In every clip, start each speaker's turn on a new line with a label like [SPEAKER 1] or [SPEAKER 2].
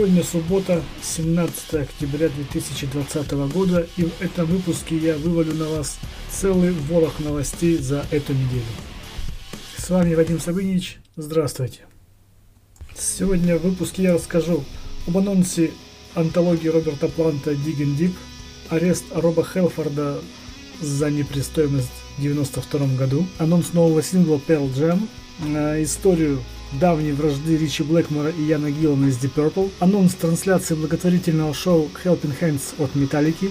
[SPEAKER 1] Сегодня суббота, 17 октября 2020 года, и в этом выпуске я вывалю на вас целый ворох новостей за эту неделю. С вами Вадим Сабынич, здравствуйте. Сегодня в выпуске я расскажу об анонсе антологии Роберта Планта Digging Deep, арест Роба Хелфорда за непристойность в 92 году, анонс нового сингла Pearl Jam, историю давней вражды Ричи Блэкмора и Яна Гиллана из Deep Purple, анонс трансляции благотворительного шоу Helping Hands от Металлики,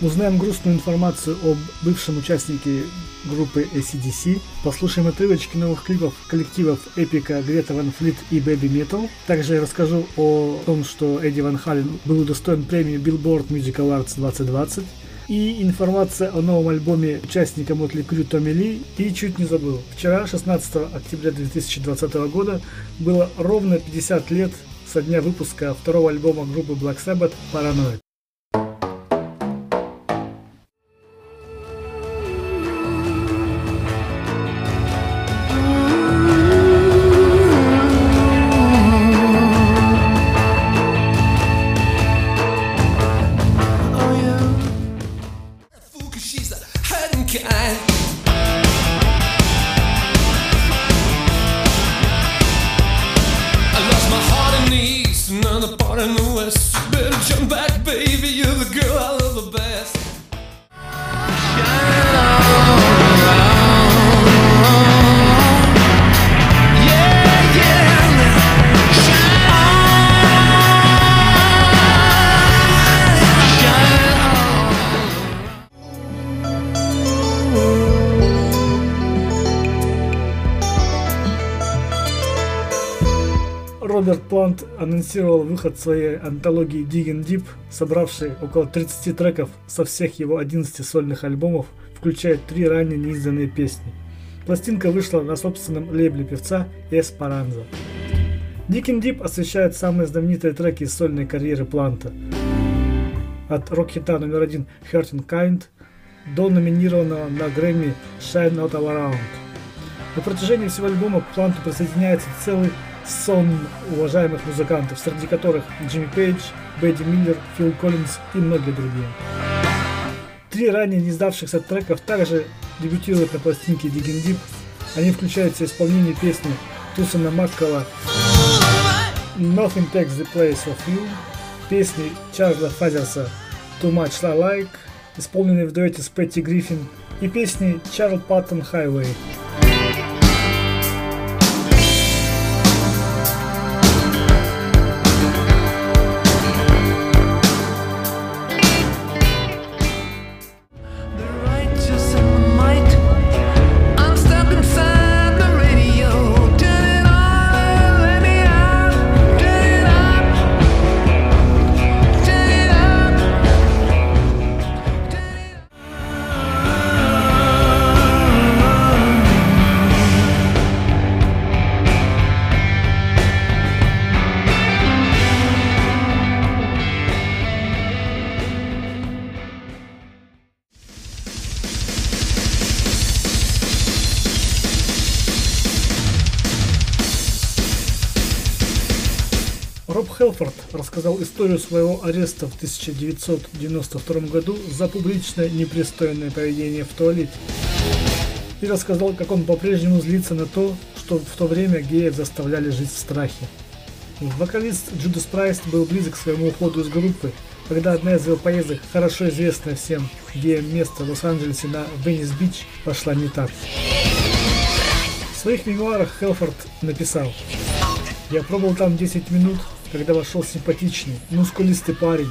[SPEAKER 1] узнаем грустную информацию об бывшем участнике группы ACDC, послушаем отрывочки новых клипов коллективов Эпика, Грета Ван Флит и Baby Metal. Также я расскажу о том, что Эдди Ван Хален был удостоен премии Billboard Music Awards 2020, и информация о новом альбоме участника Мотли Крю Томми Ли. И чуть не забыл, вчера, 16 октября 2020 года, было ровно 50 лет со дня выпуска второго альбома группы Black Sabbath «Paranoid». Плант анонсировал выход своей антологии Digging Deep, собравшей около 30 треков со всех его 11 сольных альбомов, включая три ранее неизданные песни. Пластинка вышла на собственном лейбле певца Эспаранза. Digging Deep освещает самые знаменитые треки из сольной карьеры Планта. От рок-хита номер один Hurting Kind до номинированного на Грэмми Shine Not All Around. На протяжении всего альбома к Планту присоединяется целый сон уважаемых музыкантов, среди которых Джимми Пейдж, Бэдди Миллер, Фил Коллинз и многие другие. Три ранее не сдавшихся треков также дебютируют на пластинке Digging Deep. Они включают в исполнение песни Тусана Маккала Nothing Takes the Place of You, песни Чарльза Фазерса Too Much I Like, исполненные в дуэте с Петти Гриффин, и песни Чарл Паттон Highway. Рассказал историю своего ареста в 1992 году за публичное непристойное поведение в туалете. И рассказал, как он по-прежнему злится на то, что в то время геев заставляли жить в страхе. Вокалист Judas Priest был близок к своему уходу из группы, когда одна из его поездок, хорошо известная всем геям место в Лос-Анджелесе на Венис-Бич, пошла не так. В своих мемуарах Хэлфорд написал «Я пробыл там 10 минут, когда вошел симпатичный, мускулистый парень,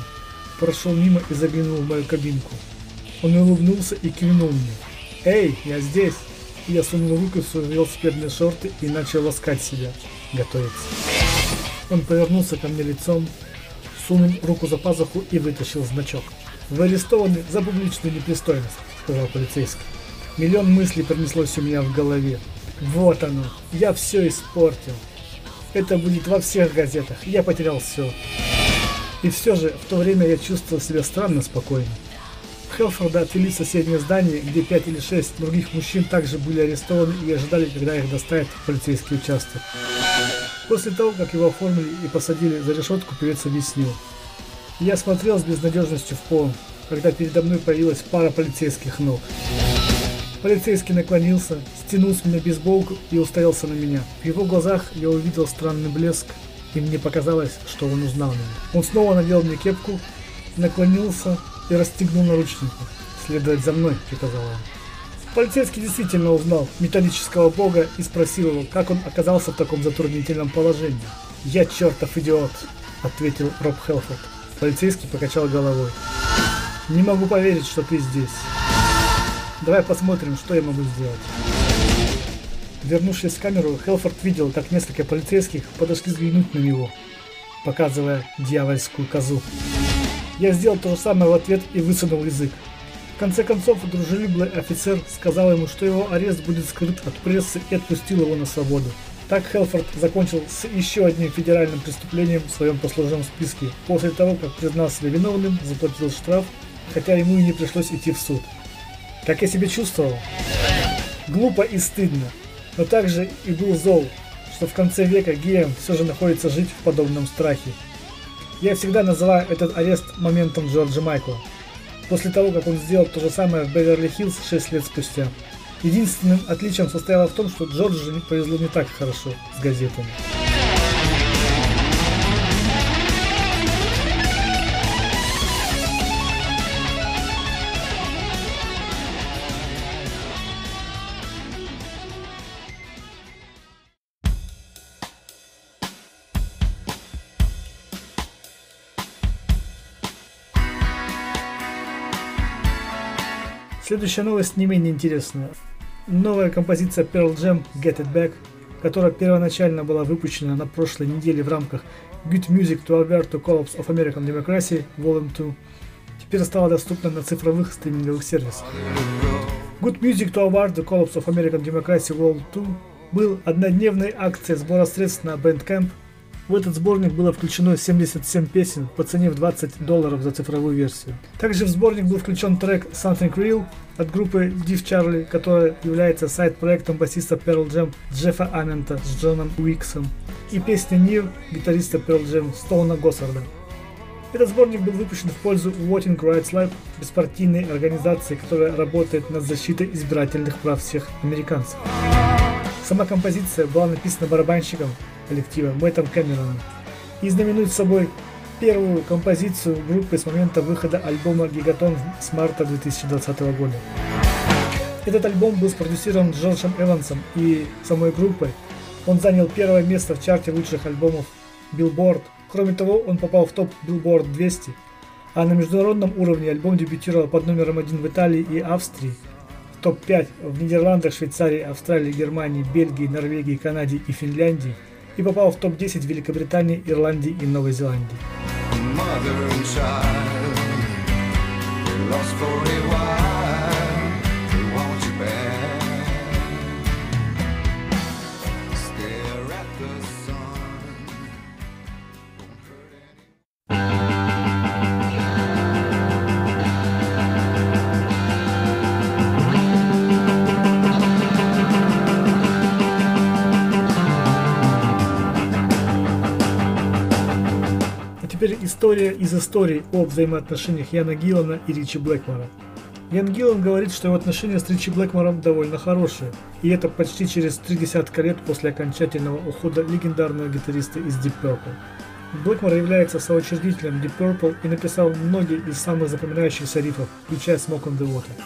[SPEAKER 1] прошел мимо и заглянул в мою кабинку. Он улыбнулся и кивнул мне. «Эй, я здесь!» И я сунул руку в свои велосипедные шорты и начал ласкать себя, готовиться. Он повернулся ко мне лицом, сунул руку за пазуху и вытащил значок. «Вы арестованы за публичную непристойность», — сказал полицейский. Миллион мыслей пронеслось у меня в голове. Вот оно, я все испортил. Это будет во всех газетах. Я потерял все. И все же, в то время я чувствовал себя странно спокойно. Хелфорда отвели в соседнее здание, где пять или шесть других мужчин также были арестованы и ожидали, когда их доставят в полицейский участок. После того, как его оформили и посадили за решетку, певец объяснил. Я смотрел с безнадежностью в пол, когда передо мной появилась пара полицейских ног. Полицейский наклонился, стянул с меня бейсболку и уставился на меня. В его глазах я увидел странный блеск, и мне показалось, что он узнал меня. Он снова надел мне кепку, наклонился и расстегнул наручники. «Следовать за мной», — приказал он. Полицейский действительно узнал металлического бога и спросил его, как он оказался в таком затруднительном положении. «Я чертов идиот», — ответил Роб Хелфорд. Полицейский покачал головой. «Не могу поверить, что ты здесь». Давай посмотрим, что я могу сделать. Вернувшись в камеру, Хелфорд видел, как несколько полицейских подошли взглянуть на него, показывая дьявольскую козу. Я сделал то же самое в ответ и высунул язык. В конце концов, дружелюбный офицер сказал ему, что его арест будет скрыт от прессы и отпустил его на свободу. Так Хелфорд закончил с еще одним федеральным преступлением в своем послужном списке, после того, как признал себя виновным, заплатил штраф, хотя ему и не пришлось идти в суд. Как я себя чувствовал? Глупо и стыдно, но также и был зол, что в конце века геям все же находится жить в подобном страхе. Я всегда называю этот арест моментом Джорджа Майкла, после того, как он сделал то же самое в Беверли-Хиллз 6 лет спустя. Единственным отличием состояло в том, что Джорджу повезло не так хорошо с газетами. Следующая новость не менее интересная. Новая композиция Pearl Jam Get It Back, которая первоначально была выпущена на прошлой неделе в рамках Good Music to Avert to Collapse of American Democracy Volume 2, теперь стала доступна на цифровых стриминговых сервисах. Good Music to Avert the Collapse of American Democracy Volume 2 был однодневной акцией сбора средств на Bandcamp – в этот сборник было включено 77 песен по цене в 20 долларов за цифровую версию. Также в сборник был включен трек Something Real от группы Div Charlie, которая является сайт-проектом басиста Pearl Jam Джеффа Амента с Джоном Уиксом, и песня Near гитариста Pearl Jam Стоуна Госсарда. Этот сборник был выпущен в пользу Voting Rights Lab, беспартийной организации, которая работает над защитой избирательных прав всех американцев. Сама композиция была написана барабанщиком коллектива Мэттом Кэмероном и знаменует собой первую композицию группы с момента выхода альбома «Гигатон» с марта 2020 года. Этот альбом был спродюсирован Джорджем Эвансом и самой группой. Он занял первое место в чарте лучших альбомов Billboard. Кроме того, он попал в топ Billboard 200, а на международном уровне альбом дебютировал под номером один в Италии и Австрии, топ-5 в Нидерландах, Швейцарии, Австралии, Германии, Бельгии, Норвегии, Канаде и Финляндии – и попал в топ-10 Великобритании, Ирландии и Новой Зеландии. История из истории о взаимоотношениях Яна Гиллана и Ричи Блэкмора. Ян Гиллан говорит, что его отношения с Ричи Блэкмором довольно хорошие, и это почти через три десятка лет после окончательного ухода легендарного гитариста из Deep Purple. Блэкмор является соучредителем Deep Purple и написал многие из самых запоминающихся рифов, включая Smoke on the Water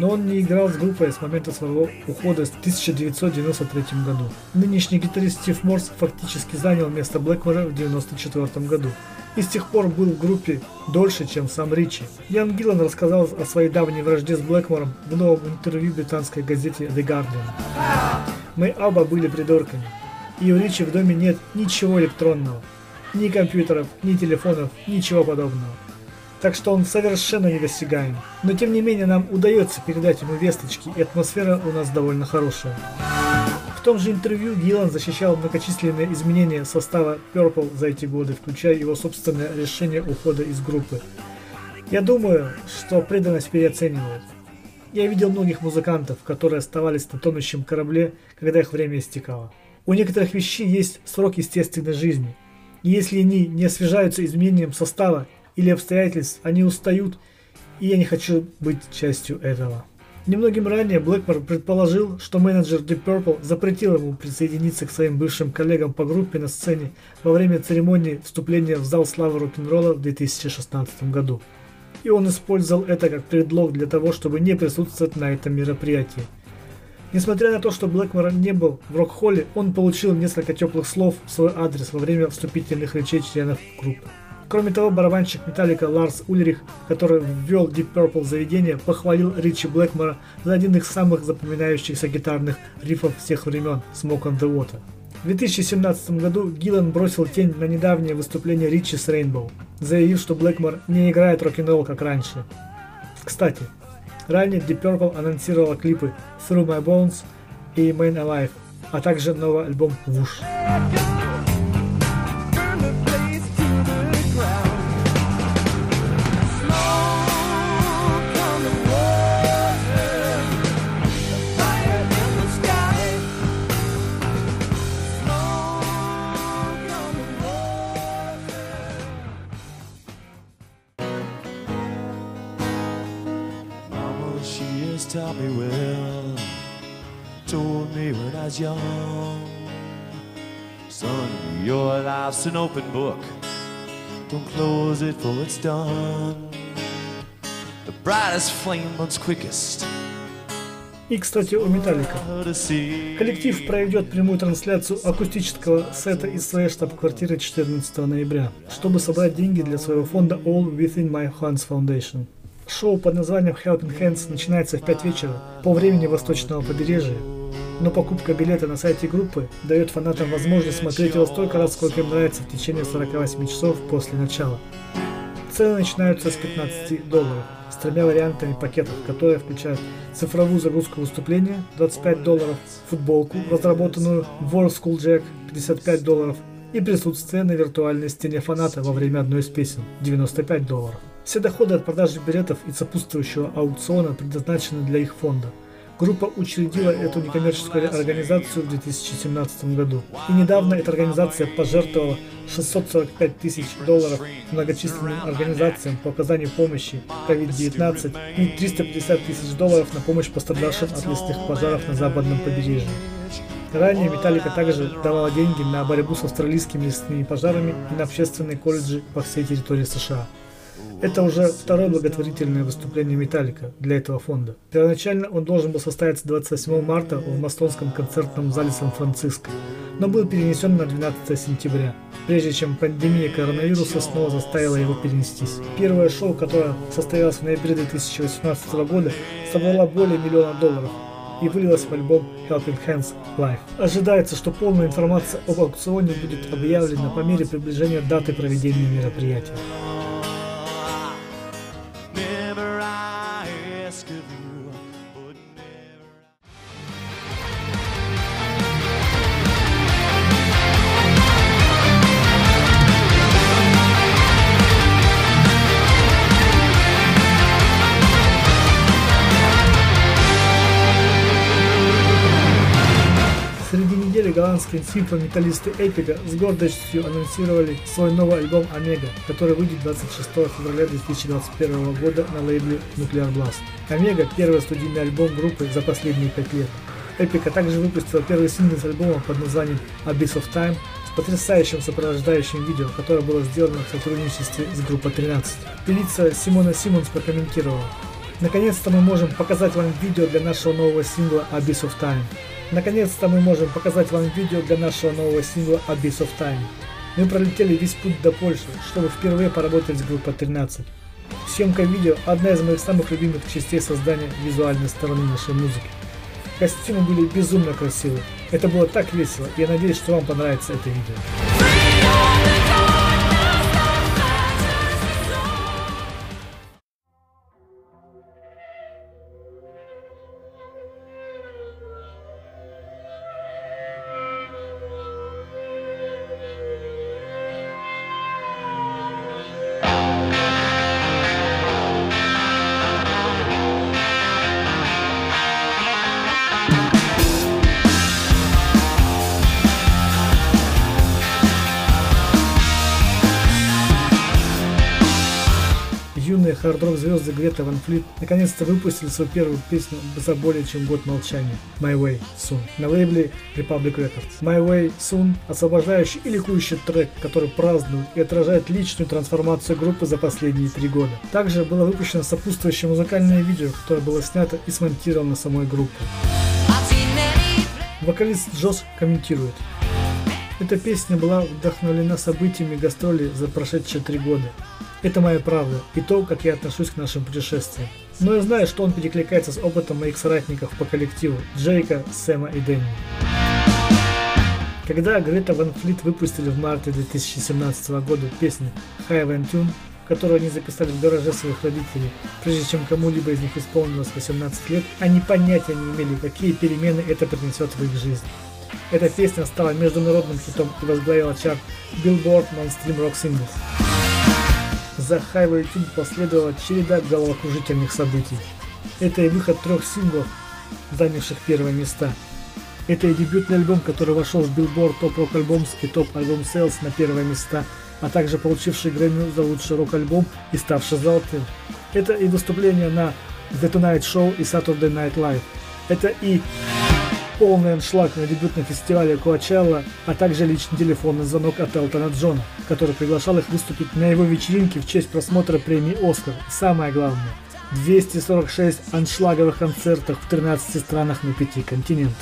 [SPEAKER 1] но он не играл с группой с момента своего ухода в 1993 году. Нынешний гитарист Стив Морс фактически занял место Блэкмора в 1994 году и с тех пор был в группе дольше, чем сам Ричи. Ян Гиллан рассказал о своей давней вражде с Блэкмором в новом интервью британской газете The Guardian. «Мы оба были придурками, и у Ричи в доме нет ничего электронного, ни компьютеров, ни телефонов, ничего подобного так что он совершенно недосягаем. Но тем не менее нам удается передать ему весточки, и атмосфера у нас довольно хорошая. Том же интервью Гиллан защищал многочисленные изменения состава Purple за эти годы, включая его собственное решение ухода из группы. Я думаю, что преданность переоценивают. Я видел многих музыкантов, которые оставались на тонущем корабле, когда их время истекало. У некоторых вещей есть срок естественной жизни. И если они не освежаются изменением состава или обстоятельств, они устают, и я не хочу быть частью этого. Немногим ранее Блэкмор предположил, что менеджер Deep Purple запретил ему присоединиться к своим бывшим коллегам по группе на сцене во время церемонии вступления в зал славы рок-н-ролла в 2016 году. И он использовал это как предлог для того, чтобы не присутствовать на этом мероприятии. Несмотря на то, что Блэкмор не был в рок-холле, он получил несколько теплых слов в свой адрес во время вступительных речей членов группы. Кроме того, барабанщик Металлика Ларс Ульрих, который ввел Deep Purple заведение, похвалил Ричи Блэкмора за один из самых запоминающихся гитарных рифов всех времен «Smoke on the Water». В 2017 году Гиллан бросил тень на недавнее выступление Ричи с Rainbow, заявив, что Блэкмор не играет рок-н-ролл как раньше. Кстати, ранее Deep Purple анонсировала клипы Through My Bones и Main Alive, а также новый альбом Whoosh. An open book. Don't close it for it's done. The brightest flame burns quickest. И, кстати, у Металлика. Коллектив проведет прямую трансляцию акустического сета из своей штаб-квартиры 14 ноября, чтобы собрать деньги для своего фонда All Within My Hands Foundation. Шоу под названием Helping Hands начинается в 5 вечера по времени восточного побережья, но покупка билета на сайте группы дает фанатам возможность смотреть его столько раз, сколько им нравится в течение 48 часов после начала. Цены начинаются с 15 долларов с тремя вариантами пакетов, которые включают цифровую загрузку выступления 25 долларов, футболку, разработанную World School Jack 55 долларов и присутствие на виртуальной стене фаната во время одной из песен 95 долларов. Все доходы от продажи билетов и сопутствующего аукциона предназначены для их фонда. Группа учредила эту некоммерческую организацию в 2017 году. И недавно эта организация пожертвовала 645 тысяч долларов многочисленным организациям по оказанию помощи COVID-19 и 350 тысяч долларов на помощь пострадавшим от лесных пожаров на западном побережье. Ранее Металлика также давала деньги на борьбу с австралийскими лесными пожарами и на общественные колледжи по всей территории США. Это уже второе благотворительное выступление Металлика для этого фонда. Первоначально он должен был состояться 28 марта в Мастонском концертном зале Сан-Франциско, но был перенесен на 12 сентября, прежде чем пандемия коронавируса снова заставила его перенестись. Первое шоу, которое состоялось в ноябре 2018 года, собрало более миллиона долларов, и вылилась в альбом Helping Hands Live. Ожидается, что полная информация об аукционе будет объявлена по мере приближения даты проведения мероприятия. Голландские симфометаллисты Эпига с гордостью анонсировали свой новый альбом Омега, который выйдет 26 февраля 2021 года на лейбле Nuclear Blast. Омега – первый студийный альбом группы за последние пять лет. Эпика также выпустила первый сингл с альбома под названием Abyss of Time с потрясающим сопровождающим видео, которое было сделано в сотрудничестве с группой 13. Певица Симона Симмонс прокомментировала. Наконец-то мы можем показать вам видео для нашего нового сингла Abyss of Time. Наконец-то мы можем показать вам видео для нашего нового сингла Abyss of Time. Мы пролетели весь путь до Польши, чтобы впервые поработать с группой 13. Съемка видео – одна из моих самых любимых частей создания визуальной стороны нашей музыки. Костюмы были безумно красивы. Это было так весело, я надеюсь, что вам понравится это видео. Хард-рок звезды Грета Ван Флит наконец-то выпустили свою первую песню за более чем год молчания «My Way Soon» на лейбле Republic Records. «My Way Soon» – освобождающий и ликующий трек, который празднует и отражает личную трансформацию группы за последние три года. Также было выпущено сопутствующее музыкальное видео, которое было снято и смонтировано самой группой. Вокалист Джос комментирует. Эта песня была вдохновлена событиями гастролей за прошедшие три года. Это моя правда и то, как я отношусь к нашим путешествиям. Но я знаю, что он перекликается с опытом моих соратников по коллективу Джейка, Сэма и Дэнни. Когда Грета Ван Флит выпустили в марте 2017 года песню High Van Tune, которую они записали в гараже своих родителей, прежде чем кому-либо из них исполнилось 18 лет, они понятия не имели, какие перемены это принесет в их жизнь. Эта песня стала международным хитом и возглавила чарт Billboard Mainstream Rock Singles. За Highway Tune последовала череда головокружительных событий. Это и выход трех синглов, занявших первые места. Это и дебютный альбом, который вошел в Billboard Top Rock Albums и Top Album Sales на первые места, а также получивший Грэмми за лучший рок-альбом и ставший золотым. Это и выступление на The Tonight Show и Saturday Night Live. Это и полный аншлаг на дебютном фестивале Коачелла, а также личный телефонный звонок от Элтона Джона, который приглашал их выступить на его вечеринке в честь просмотра премии «Оскар». Самое главное, 246 аншлаговых концертов в 13 странах на пяти континентах.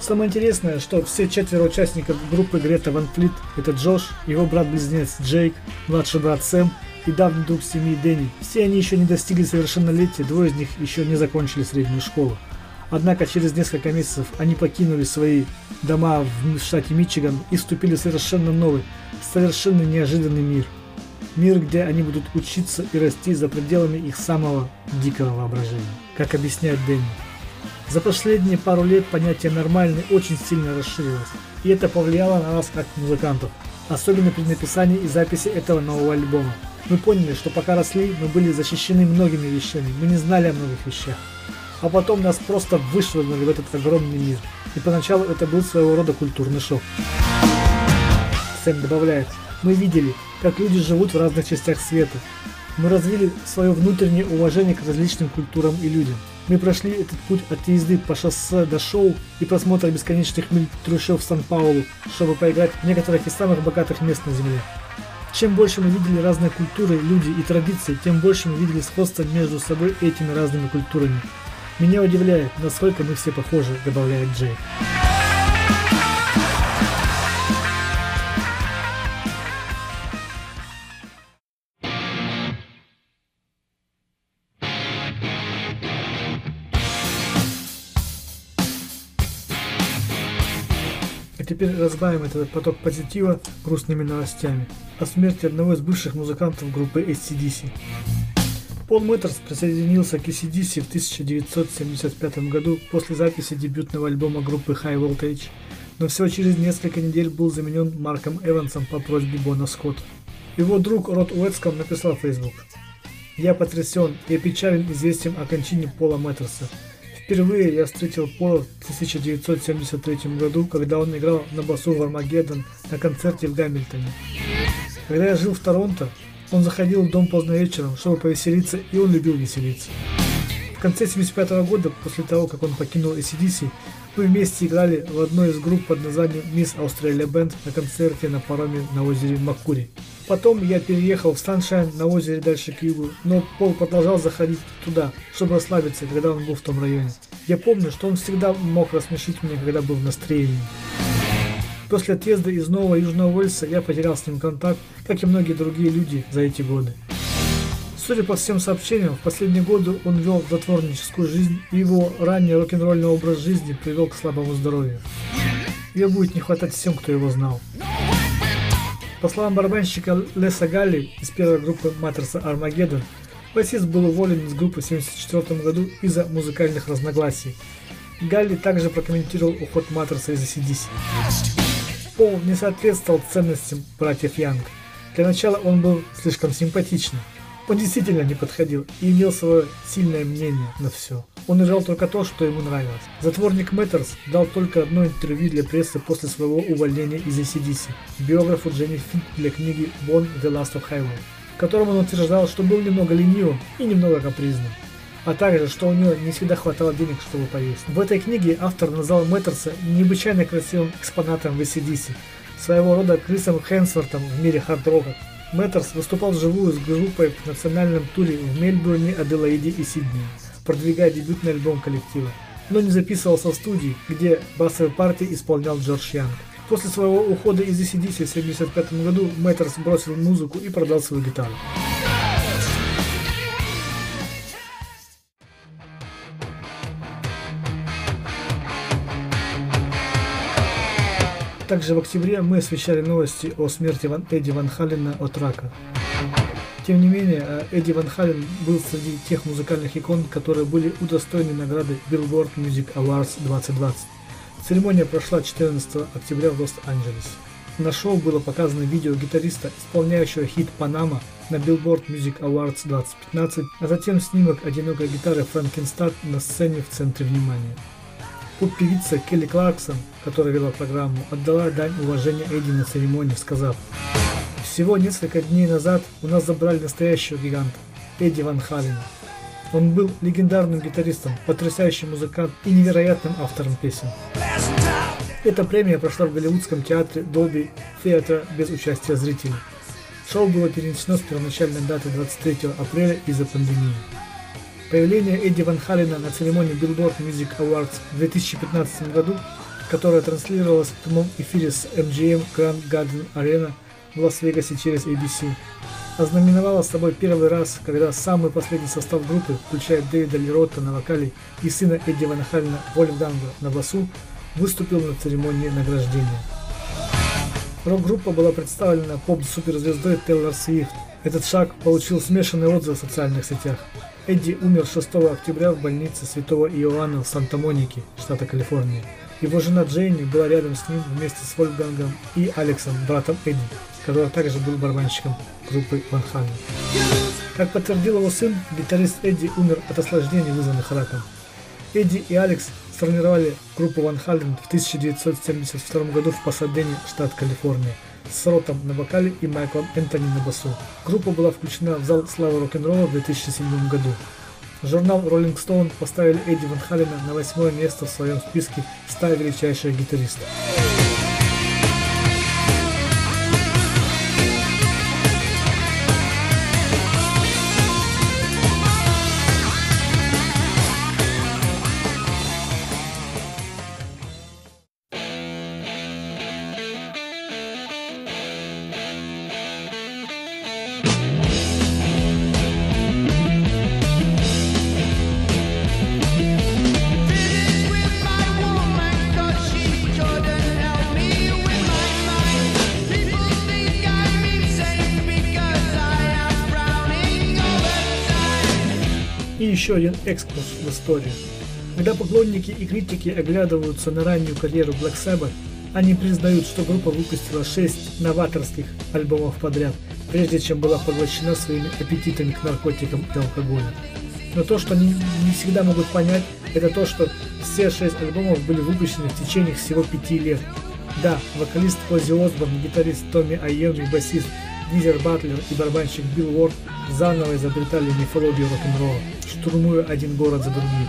[SPEAKER 1] Самое интересное, что все четверо участников группы Грета Ван Флит – это Джош, его брат-близнец Джейк, младший брат Сэм и давний друг семьи Дэнни. Все они еще не достигли совершеннолетия, двое из них еще не закончили среднюю школу. Однако через несколько месяцев они покинули свои дома в штате Мичиган и вступили в совершенно новый, совершенно неожиданный мир. Мир, где они будут учиться и расти за пределами их самого дикого воображения. Как объясняет Дэнни. За последние пару лет понятие «нормальный» очень сильно расширилось, и это повлияло на нас как музыкантов, особенно при написании и записи этого нового альбома. Мы поняли, что пока росли, мы были защищены многими вещами, мы не знали о многих вещах. А потом нас просто вышвырнули в этот огромный мир, и поначалу это был своего рода культурный шок. Сэм добавляет, мы видели, как люди живут в разных частях света. Мы развили свое внутреннее уважение к различным культурам и людям. Мы прошли этот путь от езды по шоссе до шоу и просмотра бесконечных миль трущоб в Сан-Паулу, чтобы поиграть в некоторых из самых богатых мест на Земле. Чем больше мы видели разные культуры, люди и традиции, тем больше мы видели сходства между собой этими разными культурами. Меня удивляет, насколько мы все похожи, добавляет Джей. Теперь разбавим этот поток позитива грустными новостями о смерти одного из бывших музыкантов группы ACDC. Пол Мэттерс присоединился к ACDC в 1975 году после записи дебютного альбома группы High Voltage, но всего через несколько недель был заменен Марком Эвансом по просьбе Бона Скотта. Его друг Рот Уэтском написал в Facebook «Я потрясен и опечален известием о кончине Пола Мэттерса. Впервые я встретил Пола в 1973 году, когда он играл на басу в Армагеддон на концерте в Гамильтоне. Когда я жил в Торонто, он заходил в дом поздно вечером, чтобы повеселиться, и он любил веселиться. В конце 75 -го года, после того, как он покинул ACDC, мы вместе играли в одной из групп под названием Miss Australia Band на концерте на пароме на озере Маккури. Потом я переехал в Саншайн на озере дальше к югу, но Пол продолжал заходить туда, чтобы расслабиться, когда он был в том районе. Я помню, что он всегда мог рассмешить меня, когда был в настроении. После отъезда из Нового Южного Уэльса я потерял с ним контакт, как и многие другие люди за эти годы. Судя по всем сообщениям, в последние годы он вел затворническую жизнь, и его ранний рок-н-ролльный образ жизни привел к слабому здоровью. Ее будет не хватать всем, кто его знал. По словам барабанщика Леса Галли из первой группы Маттерса Армагеддон, басист был уволен из группы в 1974 году из-за музыкальных разногласий. Галли также прокомментировал уход Маттерса из ACDC. Пол не соответствовал ценностям братьев Янг. Для начала он был слишком симпатичным. Он действительно не подходил и имел свое сильное мнение на все. Он играл только то, что ему нравилось. Затворник Мэттерс дал только одно интервью для прессы после своего увольнения из ACDC, биографу Дженни Финк для книги Born the Last of Highway, в котором он утверждал, что был немного ленивым и немного капризным а также, что у него не всегда хватало денег, чтобы поесть. В этой книге автор назвал Мэттерса необычайно красивым экспонатом в ACDC, своего рода Крисом Хэнсвортом в мире хард-рока. Мэттерс выступал вживую с группой в национальном туре в Мельбурне, Аделаиде и Сиднее, продвигая дебютный альбом коллектива, но не записывался в студии, где басовые партии исполнял Джордж Янг. После своего ухода из ACDC в 1975 году Мэттерс бросил музыку и продал свою гитару. Также в октябре мы освещали новости о смерти Ван Эдди Ван Халлена от рака. Тем не менее, э, Эдди Ван Халлен был среди тех музыкальных икон, которые были удостоены награды Billboard Music Awards 2020. Церемония прошла 14 октября в Лос-Анджелесе. На шоу было показано видео гитариста, исполняющего хит «Панама» на Billboard Music Awards 2015, а затем снимок одинокой гитары Франкенстад на сцене в центре внимания. Поп-певица Келли Кларксон, которая вела программу, отдала дань уважения Эдди на церемонии, сказав «Всего несколько дней назад у нас забрали настоящего гиганта, Эдди Ван Халлена. Он был легендарным гитаристом, потрясающим музыкантом и невероятным автором песен. Эта премия прошла в Голливудском театре Dolby Theatre без участия зрителей. Шоу было перенесено с первоначальной даты 23 апреля из-за пандемии. Появление Эдди Ван Халлена на церемонии Billboard Music Awards в 2015 году, которая транслировалась в прямом эфире с MGM Grand Garden Arena в Лас-Вегасе через ABC, ознаменовала собой первый раз, когда самый последний состав группы, включая Дэвида Леротта на вокале и сына Эдди Ван Халлена Вольфганга на басу, выступил на церемонии награждения. Рок-группа была представлена поп-суперзвездой Тейлор Свифт. Этот шаг получил смешанные отзывы в социальных сетях. Эдди умер 6 октября в больнице Святого Иоанна в Санта-Монике, штата Калифорния. Его жена Джейни была рядом с ним вместе с Вольфгангом и Алексом, братом Эдди, который также был барабанщиком группы Ван Хален. Как подтвердил его сын, гитарист Эдди умер от осложнений, вызванных раком. Эдди и Алекс сформировали группу Ван Хален в 1972 году в Пасадене, штат Калифорния с Ротом на вокале и Майклом Энтони на басу. Группа была включена в зал славы рок-н-ролла в 2007 году. Журнал Rolling Stone поставили Эдди Ван Халлена на восьмое место в своем списке 100 величайших гитаристов. Еще один экскурс в историю. Когда поклонники и критики оглядываются на раннюю карьеру Black Sabbath, они признают, что группа выпустила 6 новаторских альбомов подряд, прежде чем была поглощена своими аппетитами к наркотикам и алкоголю. Но то, что они не всегда могут понять, это то, что все 6 альбомов были выпущены в течение всего 5 лет. Да, вокалист Оззи Осборн, гитарист Томми Айоми, басист Гизер Батлер и барабанщик Билл Уорд заново изобретали мифологию рок-н-ролла, штурмуя один город за другим.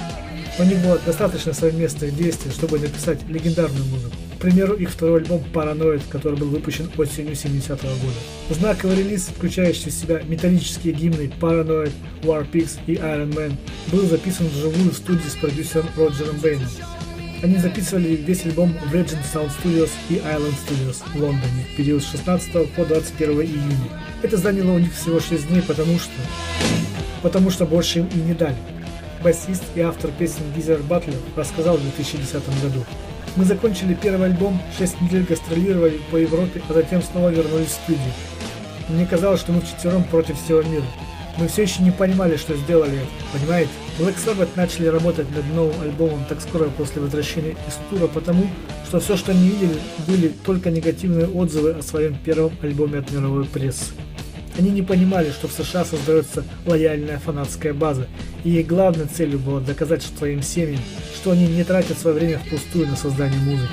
[SPEAKER 1] У них было достаточно совместных действий, чтобы написать легендарную музыку. К примеру, их второй альбом Paranoid, который был выпущен осенью 70 -го года. Знаковый релиз, включающий в себя металлические гимны Paranoid, War Pigs и Iron Man, был записан вживую в студии с продюсером Роджером Бейном. Они записывали весь альбом в Legend Sound Studios и Island Studios в Лондоне в период с 16 по 21 июня. Это заняло у них всего 6 дней, потому что... потому что больше им и не дали. Басист и автор песен Гизер Батлер рассказал в 2010 году. Мы закончили первый альбом, 6 недель гастролировали по Европе, а затем снова вернулись в студию. Мне казалось, что мы вчетвером против всего мира. Мы все еще не понимали, что сделали это, понимаете? Black Sabbath начали работать над новым альбомом так скоро после возвращения из тура, потому что все, что они видели, были только негативные отзывы о своем первом альбоме от мировой прессы. Они не понимали, что в США создается лояльная фанатская база, и их главной целью было доказать своим семьям, что они не тратят свое время впустую на создание музыки.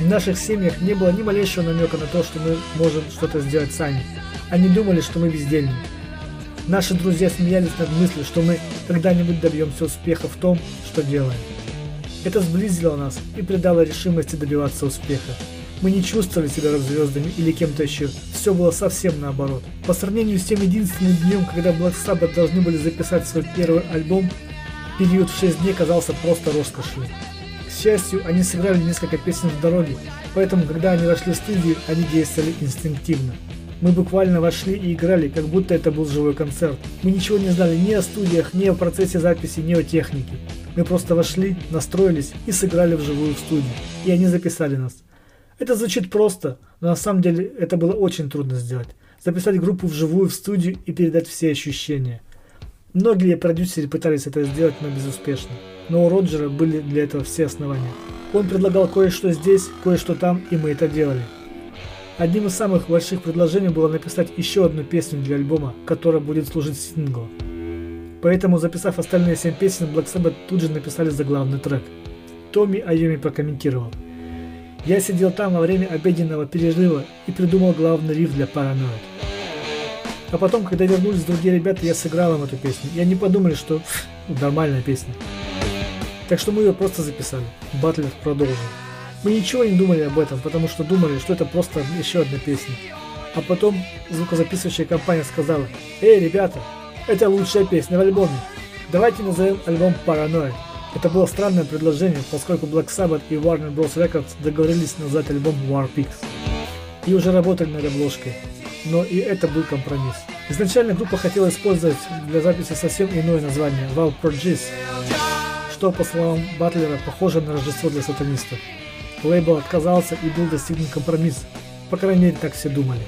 [SPEAKER 1] В наших семьях не было ни малейшего намека на то, что мы можем что-то сделать сами. Они думали, что мы бездельны. Наши друзья смеялись над мыслью, что мы когда-нибудь добьемся успеха в том, что делаем. Это сблизило нас и придало решимости добиваться успеха. Мы не чувствовали себя звездами или кем-то еще. Все было совсем наоборот. По сравнению с тем единственным днем, когда Black Sabbath должны были записать свой первый альбом, период в 6 дней казался просто роскошью. К счастью, они сыграли несколько песен в дороге, поэтому, когда они вошли в студию, они действовали инстинктивно. Мы буквально вошли и играли, как будто это был живой концерт. Мы ничего не знали ни о студиях, ни о процессе записи, ни о технике. Мы просто вошли, настроились и сыграли вживую в студии. И они записали нас. Это звучит просто, но на самом деле это было очень трудно сделать. Записать группу вживую в студию и передать все ощущения. Многие продюсеры пытались это сделать, но безуспешно. Но у Роджера были для этого все основания. Он предлагал кое-что здесь, кое-что там, и мы это делали. Одним из самых больших предложений было написать еще одну песню для альбома, которая будет служить синглом. Поэтому, записав остальные семь песен, Black Sabbath тут же написали заглавный трек. Томми Айоми прокомментировал. Я сидел там во время обеденного перерыва и придумал главный риф для Paranoid. А потом, когда вернулись другие ребята, я сыграл им эту песню. И они подумали, что нормальная песня. Так что мы ее просто записали. Батлер продолжил. Мы ничего не думали об этом, потому что думали, что это просто еще одна песня. А потом звукозаписывающая компания сказала, «Эй, ребята, это лучшая песня в альбоме. Давайте назовем альбом «Параноид». Это было странное предложение, поскольку Black Sabbath и Warner Bros. Records договорились назвать альбом War Pigs. И уже работали над обложкой. Но и это был компромисс. Изначально группа хотела использовать для записи совсем иное название – Val Progis, что, по словам Батлера, похоже на Рождество для сатанистов. Лейбл отказался и был достигнут компромисс. По крайней мере, так все думали.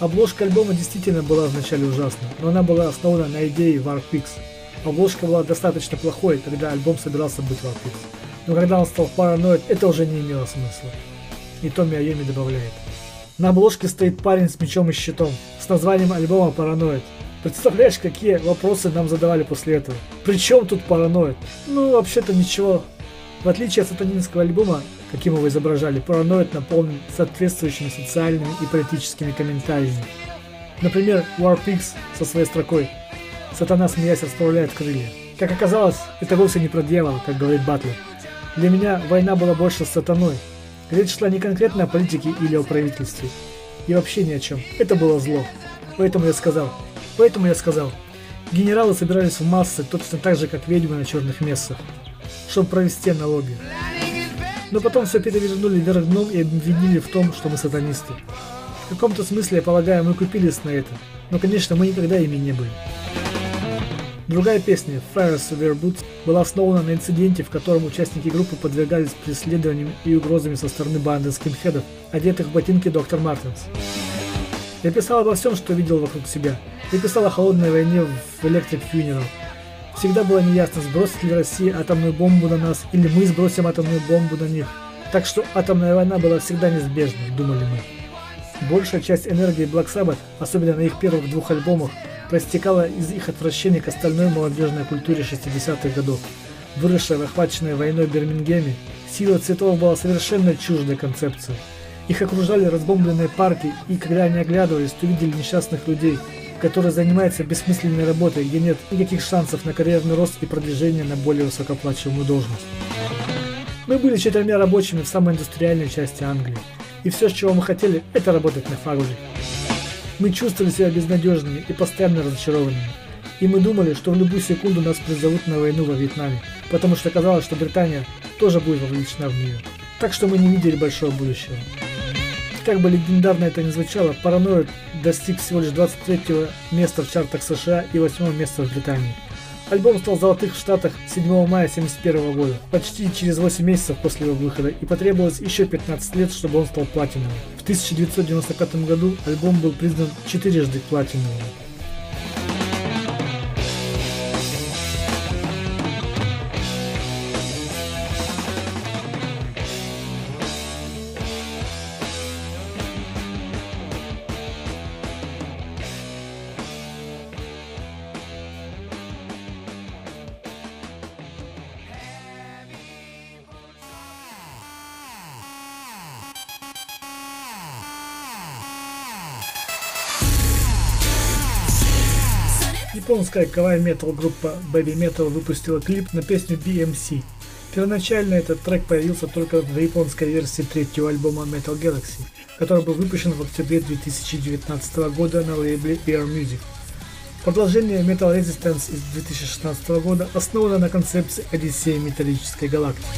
[SPEAKER 1] Обложка альбома действительно была вначале ужасна, но она была основана на идее War Pigs. Обложка была достаточно плохой, когда альбом собирался быть War Pigs. Но когда он стал Paranoid, это уже не имело смысла. И Томми Айоми добавляет. На обложке стоит парень с мечом и щитом, с названием альбома Paranoid. Представляешь, какие вопросы нам задавали после этого? Причем тут Paranoid? Ну, вообще-то ничего в отличие от сатанинского альбома, каким его изображали, параноид наполнен соответствующими социальными и политическими комментариями. Например, War Pigs со своей строкой «Сатана, смеясь, расправляет крылья». Как оказалось, это вовсе не про дьявола, как говорит Батлер. Для меня война была больше с сатаной. Речь шла не конкретно о политике или о правительстве. И вообще ни о чем. Это было зло. Поэтому я сказал. Поэтому я сказал. Генералы собирались в массы точно так же, как ведьмы на черных мессах чтобы провести аналогию. Но потом все перевернули вверх дном и обвинили в том, что мы сатанисты. В каком-то смысле, я полагаю, мы купились на это, но, конечно, мы никогда ими не были. Другая песня, Fire Severe Boots, была основана на инциденте, в котором участники группы подвергались преследованиям и угрозами со стороны банды скинхедов, одетых в ботинки Доктор Мартинс. Я писал обо всем, что видел вокруг себя. Я писал о холодной войне в Electric Funeral, Всегда было неясно, сбросит ли Россия атомную бомбу на нас, или мы сбросим атомную бомбу на них. Так что атомная война была всегда неизбежна, думали мы. Большая часть энергии Black Sabbath, особенно на их первых двух альбомах, проистекала из их отвращения к остальной молодежной культуре 60-х годов. Выросшая в охваченной войной Бирмингеме, сила цветов была совершенно чуждой концепцией. Их окружали разбомбленные парки, и когда они оглядывались, то видели несчастных людей, который занимается бессмысленной работой, где нет никаких шансов на карьерный рост и продвижение на более высокооплачиваемую должность. Мы были четырьмя рабочими в самой индустриальной части Англии, и все, чего мы хотели, это работать на фабрике. Мы чувствовали себя безнадежными и постоянно разочарованными, и мы думали, что в любую секунду нас призовут на войну во Вьетнаме, потому что казалось, что Британия тоже будет вовлечена в нее. Так что мы не видели большого будущего. Как бы легендарно это ни звучало, Параноид достиг всего лишь 23 места в чартах США и 8 места в Британии. Альбом стал золотых в Штатах 7 мая 1971 года, почти через 8 месяцев после его выхода, и потребовалось еще 15 лет, чтобы он стал платиновым. В 1995 году альбом был признан четырежды платиновым. Японская кавай метал группа Baby Metal выпустила клип на песню BMC. Первоначально этот трек появился только в японской версии третьего альбома Metal Galaxy, который был выпущен в октябре 2019 года на лейбле Air Music. Продолжение Metal Resistance из 2016 года основано на концепции Одиссеи металлической галактики.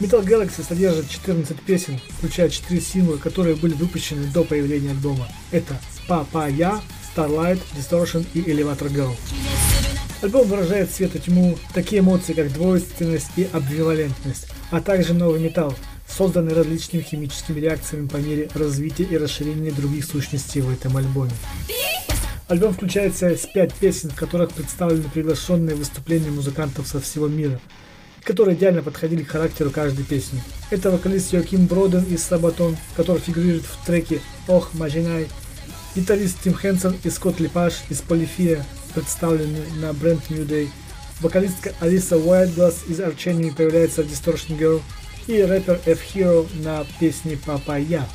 [SPEAKER 1] Metal Galaxy содержит 14 песен, включая 4 сингла, которые были выпущены до появления альбома. Это Папая, Starlight, Distortion и Elevator Girl. Альбом выражает свет и тьму, такие эмоции, как двойственность и амбивалентность, а также новый металл, созданный различными химическими реакциями по мере развития и расширения других сущностей в этом альбоме. Альбом включает в себя 5 песен, в которых представлены приглашенные выступления музыкантов со всего мира, которые идеально подходили к характеру каждой песни. Это вокалист Йоким Броден из Сабатон, который фигурирует в треке «Ох, Мажинай», гитарист Тим Хэнсон и Скотт Липаш из Полифия, представлены на бренд New Day. Вокалистка Алиса Уайтгласс из Archenemy появляется в Distortion Girl и рэпер F-Hero на песне Папа Я.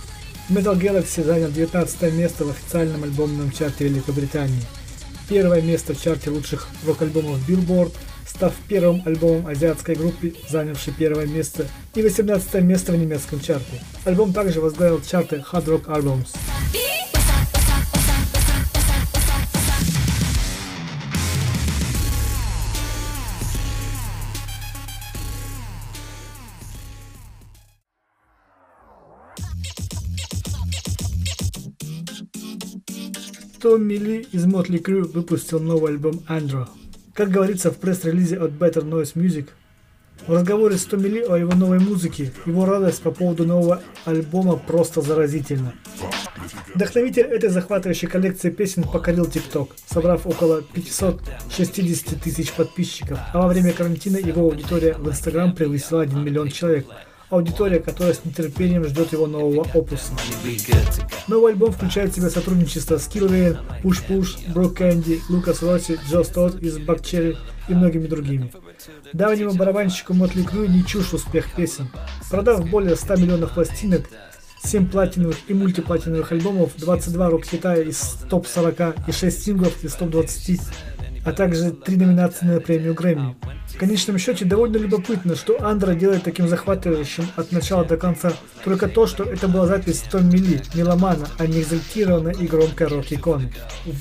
[SPEAKER 1] Metal Galaxy занял 19 место в официальном альбомном чарте Великобритании. Первое место в чарте лучших рок-альбомов Billboard, став первым альбомом азиатской группы, занявшей первое место, и 18 место в немецком чарте. Альбом также возглавил чарты Hard Rock Albums. Томми Ли из Motley Crue выпустил новый альбом Andro. Как говорится в пресс-релизе от Better Noise Music, в разговоре с Томми Ли о его новой музыке, его радость по поводу нового альбома просто заразительна. Вдохновитель этой захватывающей коллекции песен покорил ТикТок, собрав около 560 тысяч подписчиков, а во время карантина его аудитория в Инстаграм превысила 1 миллион человек – аудитория, которая с нетерпением ждет его нового опуса. Новый альбом включает в себя сотрудничество с Killway, Push Push, Брок Кэнди, Лукас Росси, Джо Стот из Бакчерри и многими другими. Давнему барабанщику Мотли Крю не чушь успех песен. Продав более 100 миллионов пластинок, 7 платиновых и мультиплатиновых альбомов, 22 рок-хита из топ-40 и 6 синглов из топ-20, а также 3 номинации на премию Грэмми. В конечном счете довольно любопытно, что Андра делает таким захватывающим от начала до конца только то, что это была запись Том Мили, меломана, а не экзальтированная и громкая рок-икона.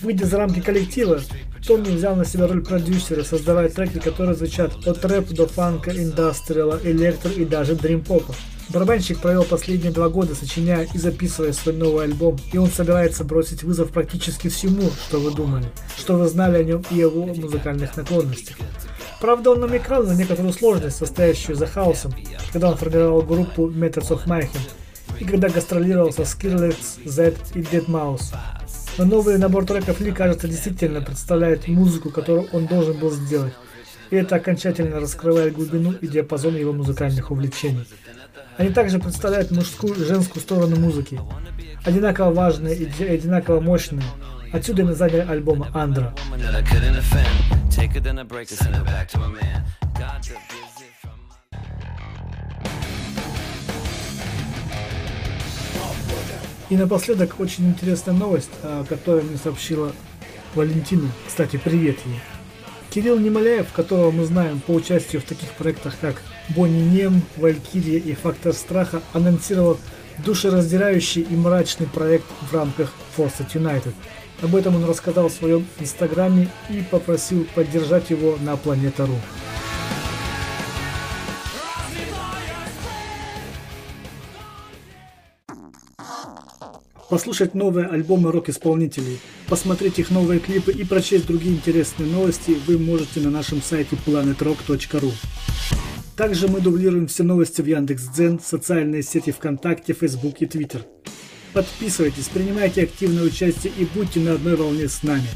[SPEAKER 1] Выйдя за рамки коллектива, Томми взял на себя роль продюсера, создавая треки, которые звучат от рэп до фанка, индастриала, электро и даже дрим-попа. Барабанщик провел последние два года, сочиняя и записывая свой новый альбом, и он собирается бросить вызов практически всему, что вы думали, что вы знали о нем и его музыкальных наклонностях. Правда, он намекал на некоторую сложность, состоящую за хаосом, когда он формировал группу Methods of Mayhem, и когда гастролировал со Skrillex, Z и Dead Mouse. Но новый набор треков Ли, кажется, действительно представляет музыку, которую он должен был сделать. И это окончательно раскрывает глубину и диапазон его музыкальных увлечений. Они также представляют мужскую и женскую сторону музыки. Одинаково важные и одинаково мощные. Отсюда и название альбома «Андра». И напоследок очень интересная новость, о которой мне сообщила Валентина. Кстати, привет ей. Кирилл Немоляев, которого мы знаем по участию в таких проектах, как Бонни Нем, Валькирия и Фактор Страха, анонсировал душераздирающий и мрачный проект в рамках Force United. Об этом он рассказал в своем инстаграме и попросил поддержать его на Планета.ру. послушать новые альбомы рок-исполнителей, посмотреть их новые клипы и прочесть другие интересные новости вы можете на нашем сайте planetrock.ru. Также мы дублируем все новости в Яндекс.Дзен, социальные сети ВКонтакте, Фейсбук и Твиттер. Подписывайтесь, принимайте активное участие и будьте на одной волне с нами.